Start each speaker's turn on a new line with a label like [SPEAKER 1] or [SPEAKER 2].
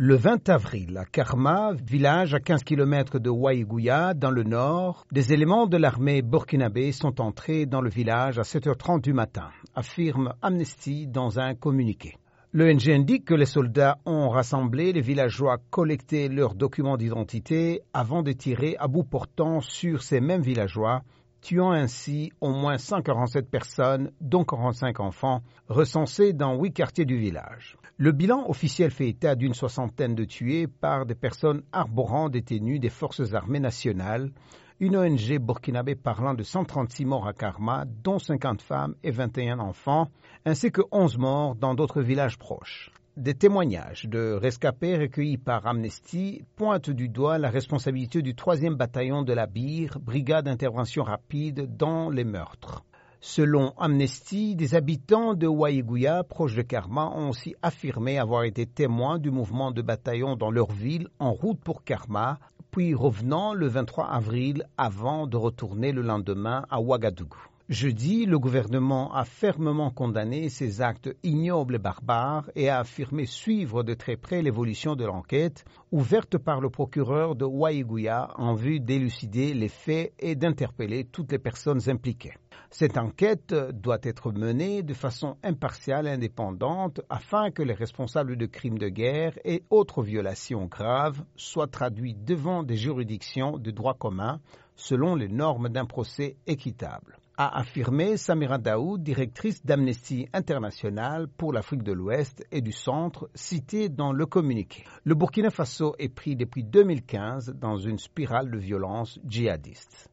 [SPEAKER 1] Le 20 avril, à Karma, village à 15 km de Waïgouya, dans le nord, des éléments de l'armée burkinabé sont entrés dans le village à 7h30 du matin, affirme Amnesty dans un communiqué. L'ONG indique que les soldats ont rassemblé les villageois, collecté leurs documents d'identité avant de tirer à bout portant sur ces mêmes villageois tuant ainsi au moins 147 personnes, dont 45 enfants, recensés dans huit quartiers du village. Le bilan officiel fait état d'une soixantaine de tués par des personnes arborant des tenues des forces armées nationales, une ONG burkinabé parlant de 136 morts à Karma, dont 50 femmes et 21 enfants, ainsi que 11 morts dans d'autres villages proches. Des témoignages de rescapés recueillis par Amnesty pointent du doigt la responsabilité du 3e bataillon de la BIR, brigade d'intervention rapide, dans les meurtres. Selon Amnesty, des habitants de Waïgouya, proche de Karma, ont aussi affirmé avoir été témoins du mouvement de bataillon dans leur ville en route pour Karma, puis revenant le 23 avril avant de retourner le lendemain à Ouagadougou. Jeudi, le gouvernement a fermement condamné ces actes ignobles et barbares et a affirmé suivre de très près l'évolution de l'enquête ouverte par le procureur de Waïgouya en vue d'élucider les faits et d'interpeller toutes les personnes impliquées. Cette enquête doit être menée de façon impartiale et indépendante afin que les responsables de crimes de guerre et autres violations graves soient traduits devant des juridictions de droit commun selon les normes d'un procès équitable a affirmé Samira Daoud, directrice d'Amnesty International pour l'Afrique de l'Ouest et du Centre, citée dans le communiqué. Le Burkina Faso est pris depuis 2015 dans une spirale de violence djihadiste.